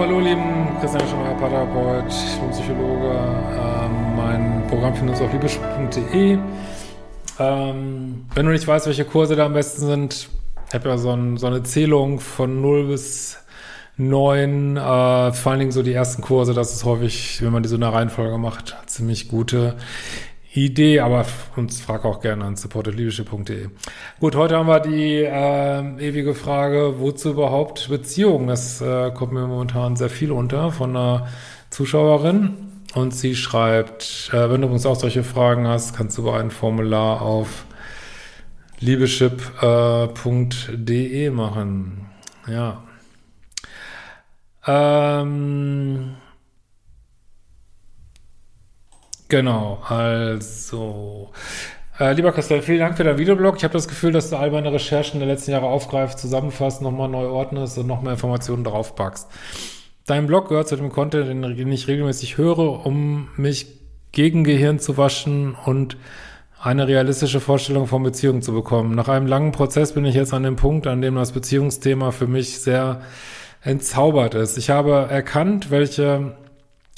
hallo, lieben Christian Schemmer, Paartherapeut, Psychologe. Ähm, mein Programm findest du auf liebeschub.de. Ähm, wenn du nicht weißt, welche Kurse da am besten sind, ich habe ja so, ein, so, eine Zählung von 0 bis 9. Äh, vor allen Dingen so die ersten Kurse, das ist häufig, wenn man die so in der Reihenfolge macht, ziemlich gute Idee, aber uns frag auch gerne an supportedliebische.de. Gut, heute haben wir die äh, ewige Frage, wozu überhaupt Beziehungen? Das äh, kommt mir momentan sehr viel unter von einer Zuschauerin. Und sie schreibt, äh, wenn du uns auch solche Fragen hast, kannst du über ein Formular auf liebeschip.de äh, machen. Ja. Ähm, Genau, also. Äh, lieber Christian, vielen Dank für deinen Videoblog. Ich habe das Gefühl, dass du all meine Recherchen der letzten Jahre aufgreifst, zusammenfasst, nochmal neu ordnest und noch mehr Informationen draufpackst. Dein Blog gehört zu dem Content, den ich regelmäßig höre, um mich gegen Gehirn zu waschen und eine realistische Vorstellung von Beziehungen zu bekommen. Nach einem langen Prozess bin ich jetzt an dem Punkt, an dem das Beziehungsthema für mich sehr entzaubert ist. Ich habe erkannt, welche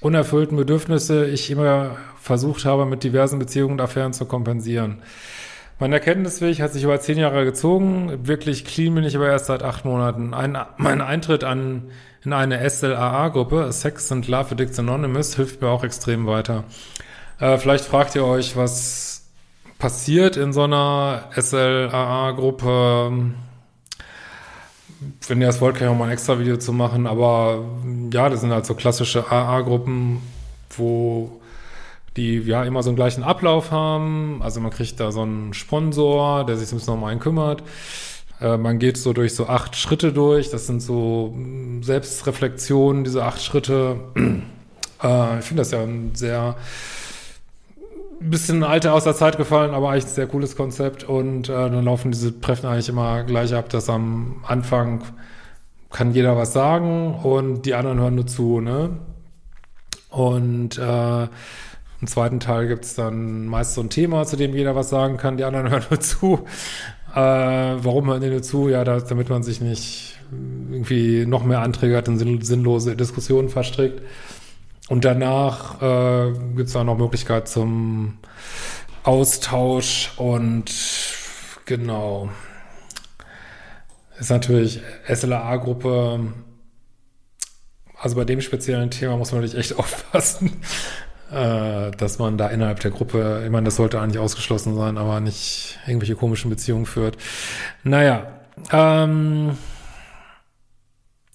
unerfüllten Bedürfnisse ich immer versucht habe, mit diversen Beziehungen und Affären zu kompensieren. Mein Erkenntnisweg hat sich über zehn Jahre gezogen. Wirklich clean bin ich aber erst seit acht Monaten. Ein, mein Eintritt an, in eine SLAA-Gruppe, Sex and Love Addicts Anonymous, hilft mir auch extrem weiter. Äh, vielleicht fragt ihr euch, was passiert in so einer SLAA-Gruppe. Wenn ihr das wollt, kann ich auch mal ein extra Video zu machen. Aber ja, das sind halt so klassische AA-Gruppen, wo die ja immer so einen gleichen Ablauf haben. Also man kriegt da so einen Sponsor, der sich ein bisschen um einen kümmert. Äh, man geht so durch so acht Schritte durch. Das sind so hm, Selbstreflexionen, diese acht Schritte. Äh, ich finde das ja ein sehr bisschen alter aus der Zeit gefallen, aber eigentlich ein sehr cooles Konzept. Und äh, dann laufen diese Treffen eigentlich immer gleich ab, dass am Anfang kann jeder was sagen und die anderen hören nur zu, ne? Und äh, im zweiten Teil gibt's dann meist so ein Thema, zu dem jeder was sagen kann, die anderen hören nur zu. Äh, warum hören die nur zu? Ja, das, damit man sich nicht irgendwie noch mehr Anträge hat in sinnlose Diskussionen verstrickt. Und danach äh, gibt es auch noch Möglichkeit zum Austausch und genau. Ist natürlich SLA-Gruppe, also bei dem speziellen Thema muss man natürlich echt aufpassen äh, dass man da innerhalb der Gruppe, ich meine, das sollte eigentlich ausgeschlossen sein, aber nicht irgendwelche komischen Beziehungen führt. Naja, ähm,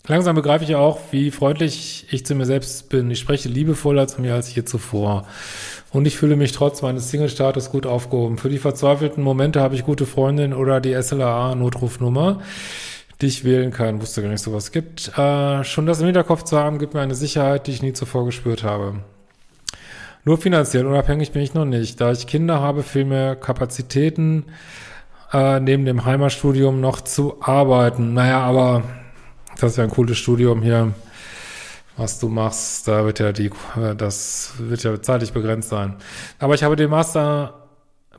langsam begreife ich auch, wie freundlich ich zu mir selbst bin. Ich spreche liebevoller zu mir als je zuvor. Und ich fühle mich trotz meines Single-Status gut aufgehoben. Für die verzweifelten Momente habe ich gute Freundin oder die SLA-Notrufnummer, die ich wählen kann. Wusste gar nicht, sowas gibt. Äh, schon das im Hinterkopf zu haben, gibt mir eine Sicherheit, die ich nie zuvor gespürt habe. Nur finanziell unabhängig bin ich noch nicht. Da ich Kinder habe, fehlen mir Kapazitäten, äh, neben dem Heimatstudium noch zu arbeiten. Naja, aber das ist ja ein cooles Studium hier, was du machst. Da wird ja die, das wird ja zeitlich begrenzt sein. Aber ich habe den Master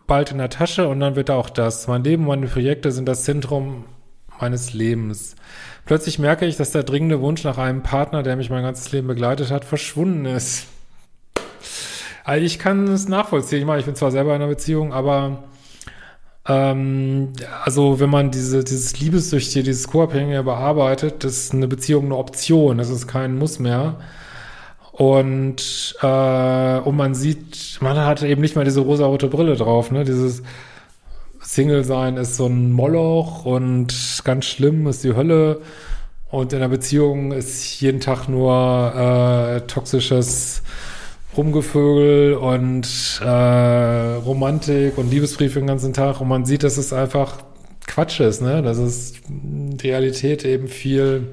bald in der Tasche und dann wird auch das. Mein Leben, meine Projekte sind das Zentrum meines Lebens. Plötzlich merke ich, dass der dringende Wunsch nach einem Partner, der mich mein ganzes Leben begleitet hat, verschwunden ist. Also ich kann es nachvollziehen. Ich meine, ich bin zwar selber in einer Beziehung, aber ähm, also wenn man diese, dieses Liebessüchtige, dieses Co-Abhängige bearbeitet, das ist eine Beziehung eine Option, das ist kein Muss mehr. Und, äh, und man sieht, man hat eben nicht mehr diese rosa-rote Brille drauf, ne? Dieses Single-Sein ist so ein Moloch und ganz schlimm ist die Hölle. Und in der Beziehung ist jeden Tag nur äh, toxisches Rumgevögel und äh, Romantik und Liebesbriefe den ganzen Tag und man sieht, dass es einfach Quatsch ist, ne? Dass es Realität eben viel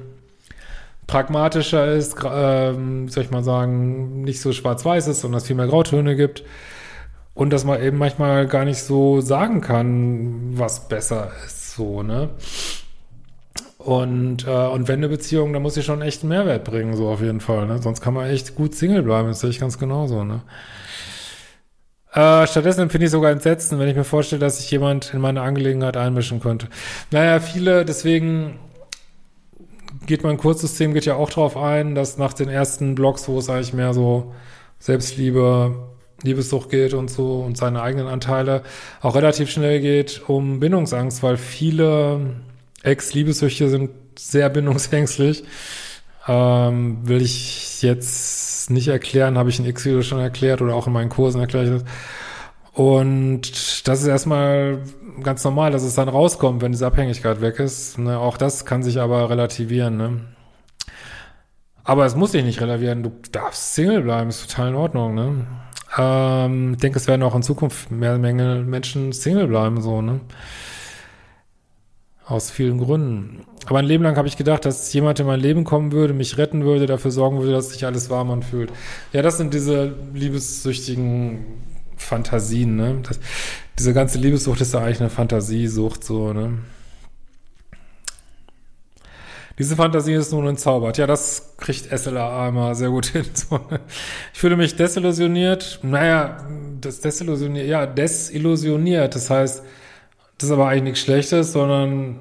pragmatischer ist, ähm, soll ich mal sagen, nicht so schwarz-weiß ist, sondern es viel mehr Grautöne gibt. Und dass man eben manchmal gar nicht so sagen kann, was besser ist, so, ne? Und, äh, und wenn eine Beziehung, dann muss sie schon echt einen Mehrwert bringen, so auf jeden Fall. Ne? Sonst kann man echt gut Single bleiben, das sehe ich ganz genauso. Ne? Äh, stattdessen empfinde ich sogar Entsetzen, wenn ich mir vorstelle, dass sich jemand in meine Angelegenheit einmischen könnte. Naja, viele, deswegen geht mein Kurzsystem geht ja auch darauf ein, dass nach den ersten Blogs, wo es eigentlich mehr so Selbstliebe, Liebessucht geht und so und seine eigenen Anteile, auch relativ schnell geht um Bindungsangst, weil viele Ex-Liebessüchte sind sehr bindungsängstlich. Ähm, will ich jetzt nicht erklären, habe ich in X-Video schon erklärt oder auch in meinen Kursen erklärt. Und das ist erstmal ganz normal, dass es dann rauskommt, wenn diese Abhängigkeit weg ist. Ne? Auch das kann sich aber relativieren. Ne? Aber es muss sich nicht relativieren. Du darfst Single bleiben, ist total in Ordnung. Ne? Ähm, ich denke, es werden auch in Zukunft mehr Menge Menschen Single bleiben, so, ne? Aus vielen Gründen. Aber ein Leben lang habe ich gedacht, dass jemand in mein Leben kommen würde, mich retten würde, dafür sorgen würde, dass sich alles warm anfühlt. Ja, das sind diese liebessüchtigen Fantasien, ne? Das, diese ganze Liebessucht ist ja eigentlich eine Fantasiesucht, so, ne? Diese Fantasie ist nun entzaubert. Ja, das kriegt SLA immer sehr gut hin. Ne? Ich fühle mich desillusioniert. Naja, das desillusioniert, ja, desillusioniert. Das heißt, das ist aber eigentlich nichts Schlechtes, sondern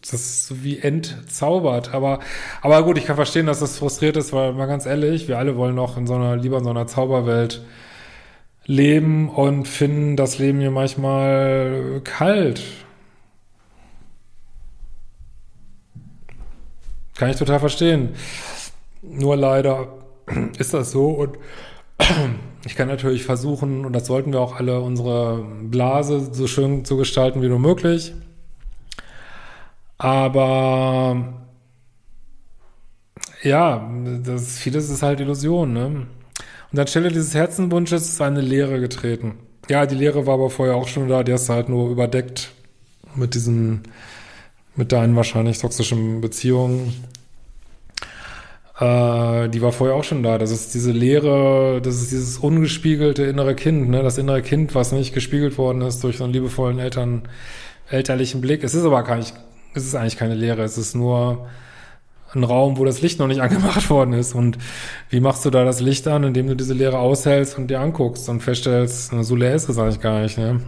das ist wie entzaubert. Aber, aber gut, ich kann verstehen, dass das frustriert ist, weil mal ganz ehrlich, wir alle wollen noch in so einer, lieber in so einer Zauberwelt leben und finden das Leben hier manchmal kalt. Kann ich total verstehen. Nur leider ist das so und ich kann natürlich versuchen, und das sollten wir auch alle, unsere Blase so schön zu gestalten wie nur möglich. Aber ja, das, vieles ist halt Illusion, ne? Und anstelle dieses Herzenwunsches ist eine Leere getreten. Ja, die Leere war aber vorher auch schon da, die hast du halt nur überdeckt mit diesen, mit deinen wahrscheinlich toxischen Beziehungen. Äh, die war vorher auch schon da. Das ist diese Leere, das ist dieses ungespiegelte innere Kind, ne? Das innere Kind, was nicht gespiegelt worden ist durch so einen liebevollen Eltern, elterlichen Blick. Es ist aber gar nicht, es ist eigentlich keine Leere, es ist nur ein Raum, wo das Licht noch nicht angemacht worden ist. Und wie machst du da das Licht an, indem du diese Leere aushältst und dir anguckst und feststellst, so leer ist es eigentlich gar nicht, ne?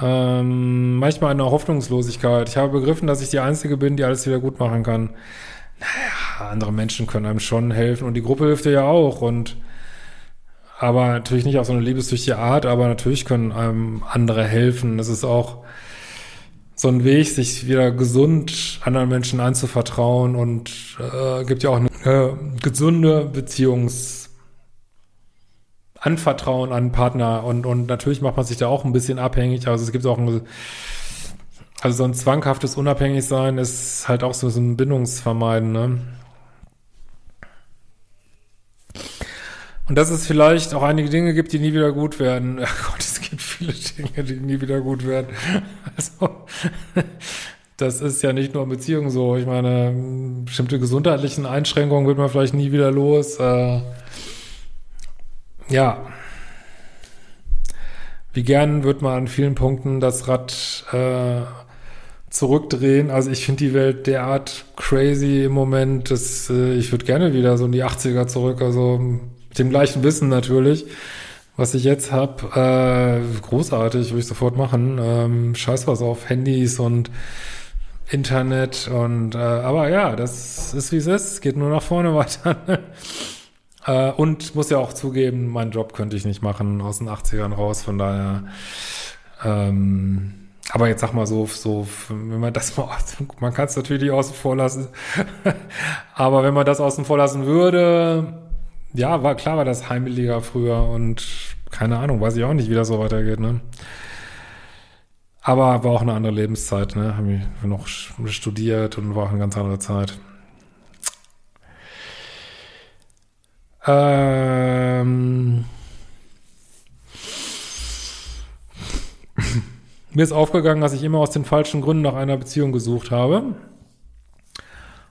Ähm, manchmal eine Hoffnungslosigkeit. Ich habe begriffen, dass ich die Einzige bin, die alles wieder gut machen kann naja, andere Menschen können einem schon helfen und die Gruppe hilft dir ja auch und aber natürlich nicht auf so eine liebessüchtige Art, aber natürlich können einem andere helfen. Das ist auch so ein Weg, sich wieder gesund anderen Menschen anzuvertrauen und äh, gibt ja auch eine äh, gesunde Beziehungs Anvertrauen an Partner und und natürlich macht man sich da auch ein bisschen abhängig. Also es gibt auch ein also so ein zwanghaftes Unabhängigsein ist halt auch so, ein Bindungsvermeiden, ne? Und dass es vielleicht auch einige Dinge gibt, die nie wieder gut werden. Oh Gott, es gibt viele Dinge, die nie wieder gut werden. Also, das ist ja nicht nur in Beziehungen so. Ich meine, bestimmte gesundheitlichen Einschränkungen wird man vielleicht nie wieder los. Äh, ja. Wie gern wird man an vielen Punkten das Rad äh, zurückdrehen. Also ich finde die Welt derart crazy im Moment, dass äh, ich würde gerne wieder so in die 80er zurück, also mit dem gleichen Wissen natürlich, was ich jetzt habe. Äh, großartig, würde ich sofort machen. Ähm, scheiß was auf Handys und Internet und äh, aber ja, das ist wie es ist, geht nur nach vorne weiter. äh, und muss ja auch zugeben, meinen Job könnte ich nicht machen aus den 80ern raus, von daher ähm, aber jetzt sag mal so, so, wenn man das mal, man kann es natürlich außen vor lassen, aber wenn man das außen vor lassen würde, ja, war klar war das Heimeliga früher und keine Ahnung, weiß ich auch nicht, wie das so weitergeht, ne? Aber war auch eine andere Lebenszeit, ne? Hab ich noch studiert und war auch eine ganz andere Zeit. Ähm Mir ist aufgegangen, dass ich immer aus den falschen Gründen nach einer Beziehung gesucht habe.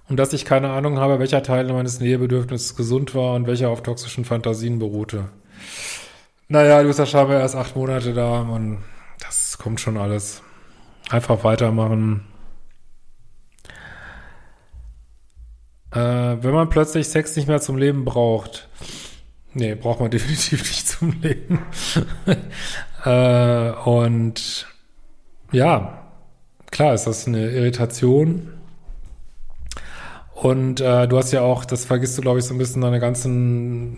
Und dass ich keine Ahnung habe, welcher Teil meines Nähebedürfnisses gesund war und welcher auf toxischen Fantasien beruhte. Naja, du bist ja scheinbar erst acht Monate da und das kommt schon alles. Einfach weitermachen. Äh, wenn man plötzlich Sex nicht mehr zum Leben braucht. Nee, braucht man definitiv nicht zum Leben. äh, und ja, klar ist das eine Irritation. Und äh, du hast ja auch, das vergisst du, glaube ich, so ein bisschen deine ganzen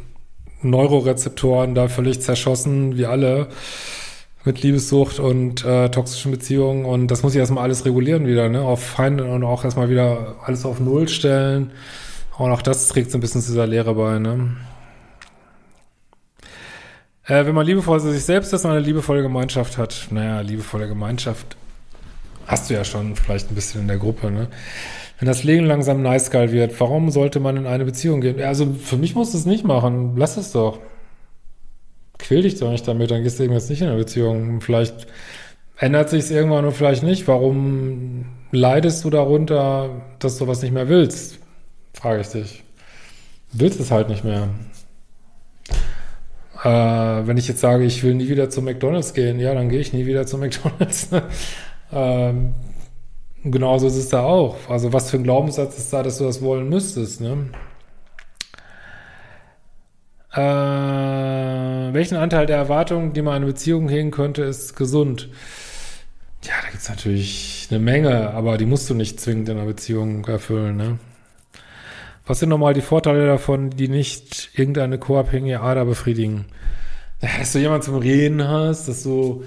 Neurorezeptoren da völlig zerschossen, wie alle, mit Liebessucht und äh, toxischen Beziehungen. Und das muss ich erstmal alles regulieren wieder, ne? Auf Feinde und auch erstmal wieder alles auf Null stellen. Und auch das trägt so ein bisschen zu dieser Lehre bei, ne? Äh, wenn man liebevoll zu sich selbst ist und eine liebevolle Gemeinschaft hat, naja, liebevolle Gemeinschaft hast du ja schon vielleicht ein bisschen in der Gruppe, ne? Wenn das Leben langsam nice geil wird, warum sollte man in eine Beziehung gehen? Also für mich musst du es nicht machen. Lass es doch. Quäl dich doch nicht damit, dann gehst du eben jetzt nicht in eine Beziehung. Vielleicht ändert sich es irgendwann und vielleicht nicht. Warum leidest du darunter, dass du was nicht mehr willst? Frage ich dich. Du willst es halt nicht mehr. Äh, wenn ich jetzt sage, ich will nie wieder zu McDonalds gehen, ja, dann gehe ich nie wieder zu McDonalds. ähm, genauso ist es da auch. Also was für ein Glaubenssatz ist da, dass du das wollen müsstest, ne? Äh, welchen Anteil der Erwartungen, die man an eine Beziehung hegen könnte, ist gesund? Ja, da gibt es natürlich eine Menge, aber die musst du nicht zwingend in einer Beziehung erfüllen, ne? Was sind nochmal die Vorteile davon, die nicht irgendeine co-abhängige Ader befriedigen? Dass du jemanden zum Reden hast, dass du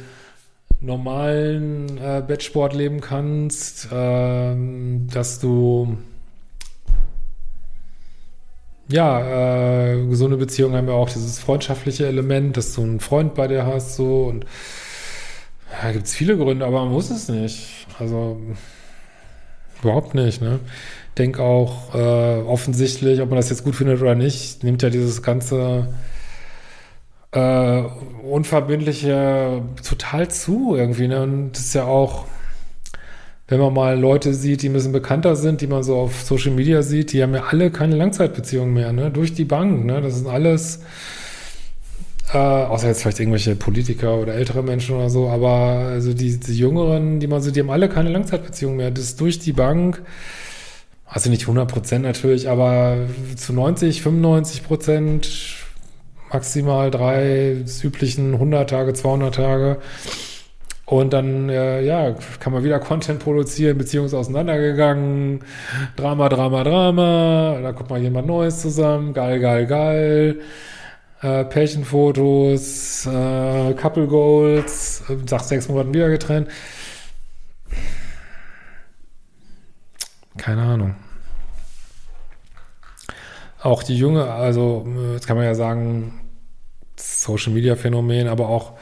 normalen äh, Bettsport leben kannst, ähm, dass du ja, äh, gesunde Beziehungen haben ja auch dieses freundschaftliche Element, dass du einen Freund bei dir hast, so und ja, gibt es viele Gründe, aber man muss es nicht. Also überhaupt nicht, ne? Denk auch äh, offensichtlich, ob man das jetzt gut findet oder nicht, nimmt ja dieses ganze äh, unverbindliche total zu irgendwie. Ne? Und das ist ja auch, wenn man mal Leute sieht, die ein bisschen bekannter sind, die man so auf Social Media sieht, die haben ja alle keine Langzeitbeziehungen mehr, ne? Durch die Bank, ne? Das sind alles, äh, außer jetzt vielleicht irgendwelche Politiker oder ältere Menschen oder so, aber also die, die Jüngeren, die man so, die haben alle keine Langzeitbeziehungen mehr. Das ist durch die Bank. Also nicht 100 Prozent natürlich, aber zu 90, 95 Prozent maximal drei üblichen 100 Tage, 200 Tage. Und dann, äh, ja, kann man wieder Content produzieren, Beziehungen auseinandergegangen, Drama, Drama, Drama, da kommt mal jemand Neues zusammen, geil, geil, geil, äh, Pärchenfotos, äh, Couple Goals, äh, nach sechs Monaten wieder getrennt. Keine Ahnung. Auch die junge, also, jetzt kann man ja sagen, Social Media Phänomen, aber auch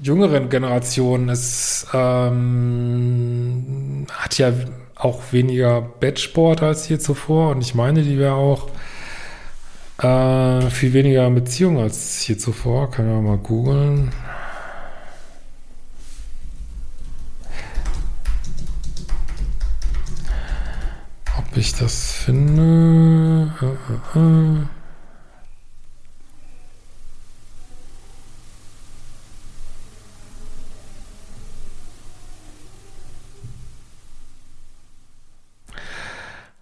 jüngeren Generationen. Es ähm, hat ja auch weniger Bettsport als hier zuvor und ich meine, die wäre auch äh, viel weniger Beziehung als hier zuvor. Können wir mal googeln. Ich das finde. Äh, äh, äh.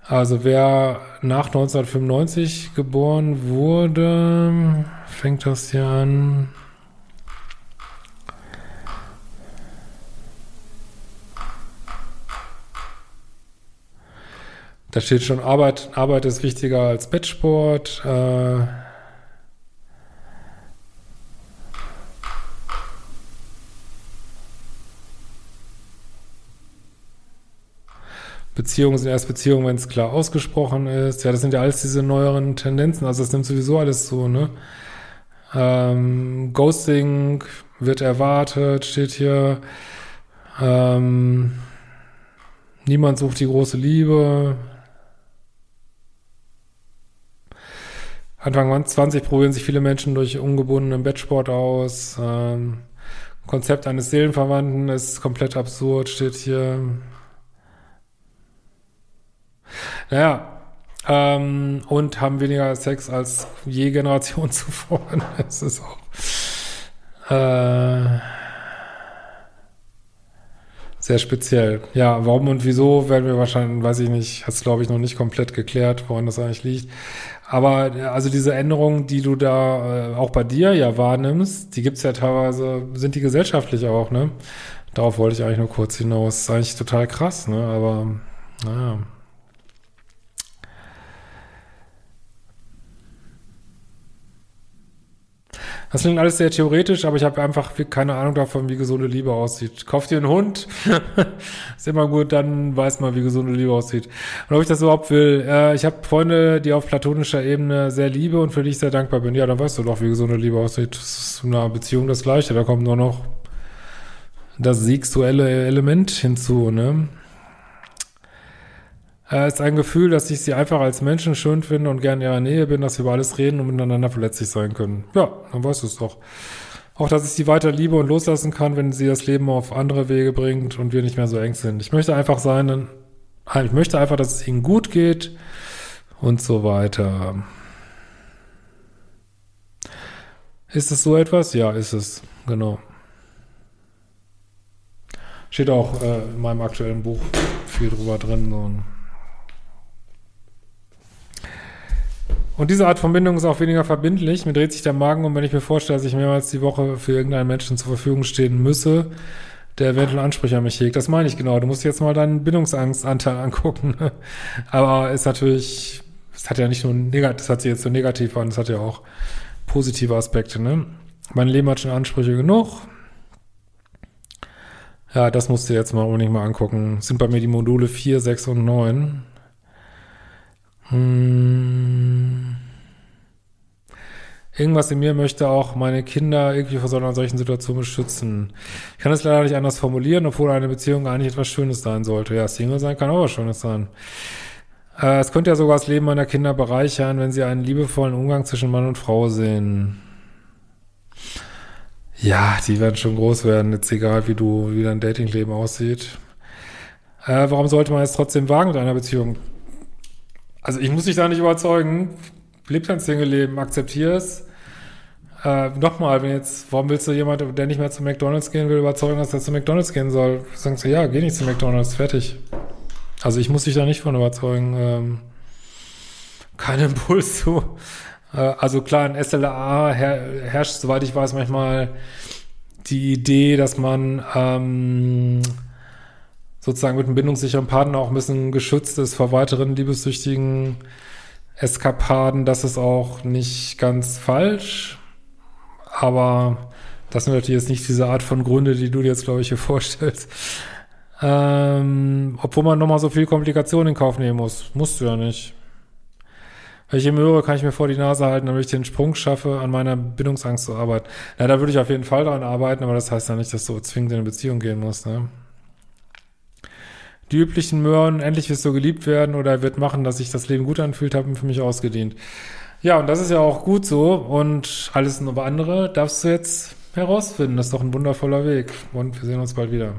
Also wer nach 1995 geboren wurde, fängt das hier an. Da steht schon, Arbeit, Arbeit ist wichtiger als Bettsport. Äh, Beziehungen sind erst Beziehungen, wenn es klar ausgesprochen ist. Ja, das sind ja alles diese neueren Tendenzen. Also das nimmt sowieso alles so, ne? Ähm, Ghosting wird erwartet, steht hier. Ähm, niemand sucht die große Liebe. Anfang 20 probieren sich viele Menschen durch ungebundenen Bettsport aus. Ähm, Konzept eines Seelenverwandten ist komplett absurd, steht hier. Naja, ähm, und haben weniger Sex als je Generation zuvor. Das ist auch äh, sehr speziell. Ja, warum und wieso werden wir wahrscheinlich, weiß ich nicht, hat es glaube ich noch nicht komplett geklärt, woran das eigentlich liegt. Aber also diese Änderungen, die du da äh, auch bei dir ja wahrnimmst, die gibt's ja teilweise, sind die gesellschaftlich auch, ne? Darauf wollte ich eigentlich nur kurz hinaus. Das ist eigentlich total krass, ne? Aber naja. Das klingt alles sehr theoretisch, aber ich habe einfach keine Ahnung davon, wie gesunde Liebe aussieht. Kauft ihr einen Hund? ist immer gut, dann weiß man, wie gesunde Liebe aussieht. Und ob ich das überhaupt will. Äh, ich habe Freunde, die auf platonischer Ebene sehr liebe und für die ich sehr dankbar bin. Ja, dann weißt du doch, wie gesunde Liebe aussieht. Das ist in einer Beziehung das Gleiche. Da kommt nur noch das sexuelle Element hinzu, ne? Äh, ist ein Gefühl, dass ich sie einfach als Menschen schön finde und gerne in ihrer Nähe bin, dass wir über alles reden und miteinander verletzlich sein können. Ja, dann weißt du es doch. Auch, dass ich sie weiter liebe und loslassen kann, wenn sie das Leben auf andere Wege bringt und wir nicht mehr so eng sind. Ich möchte einfach sein, ich möchte einfach, dass es ihnen gut geht und so weiter. Ist es so etwas? Ja, ist es. Genau. Steht auch äh, in meinem aktuellen Buch viel drüber drin. So. Und diese Art von Bindung ist auch weniger verbindlich. Mir dreht sich der Magen um, wenn ich mir vorstelle, dass ich mehrmals die Woche für irgendeinen Menschen zur Verfügung stehen müsse, der eventuell Ansprüche an mich hegt. Das meine ich genau. Du musst jetzt mal deinen Bindungsangstanteil angucken. Aber ist natürlich, es hat ja nicht nur negativ, das hat sich jetzt so negativ an, es hat ja auch positive Aspekte, ne? Mein Leben hat schon Ansprüche genug. Ja, das musst du jetzt mal unbedingt mal angucken. Sind bei mir die Module 4, 6 und 9. Hm. Irgendwas in mir möchte auch meine Kinder irgendwie vor solchen Situation beschützen. Ich kann es leider nicht anders formulieren, obwohl eine Beziehung eigentlich etwas Schönes sein sollte. Ja, Single sein kann auch was Schönes sein. Äh, es könnte ja sogar das Leben meiner Kinder bereichern, wenn sie einen liebevollen Umgang zwischen Mann und Frau sehen. Ja, die werden schon groß werden, jetzt egal, wie du, wie dein Datingleben aussieht. Äh, warum sollte man es trotzdem wagen mit einer Beziehung? Also ich muss dich da nicht überzeugen. Leb dein Single-Leben, akzeptier es. Äh, Nochmal, wenn jetzt, warum willst du jemand, der nicht mehr zu McDonalds gehen will, überzeugen, dass er zu McDonalds gehen soll? Sagst du, ja, geh nicht zu McDonalds, fertig. Also ich muss dich da nicht von überzeugen. Ähm, kein Impuls zu. Äh, also klar, in SLA her herrscht, soweit ich weiß, manchmal die Idee, dass man ähm, sozusagen mit einem bindungssicheren Partner auch ein bisschen geschützt ist vor weiteren liebessüchtigen Eskapaden. Das ist auch nicht ganz falsch. Aber das sind natürlich jetzt nicht diese Art von Gründe, die du dir jetzt, glaube ich, hier vorstellst. Ähm, obwohl man nochmal so viel Komplikationen in Kauf nehmen muss. Musst du ja nicht. Wenn ich ihm höre, kann ich mir vor die Nase halten, damit ich den Sprung schaffe, an meiner Bindungsangst zu arbeiten. Na, da würde ich auf jeden Fall daran arbeiten, aber das heißt ja nicht, dass du zwingend in eine Beziehung gehen musst, ne? Die üblichen Möhren, endlich wirst du geliebt werden oder wird machen, dass sich das Leben gut anfühlt, haben für mich ausgedient. Ja, und das ist ja auch gut so und alles andere darfst du jetzt herausfinden. Das ist doch ein wundervoller Weg und wir sehen uns bald wieder.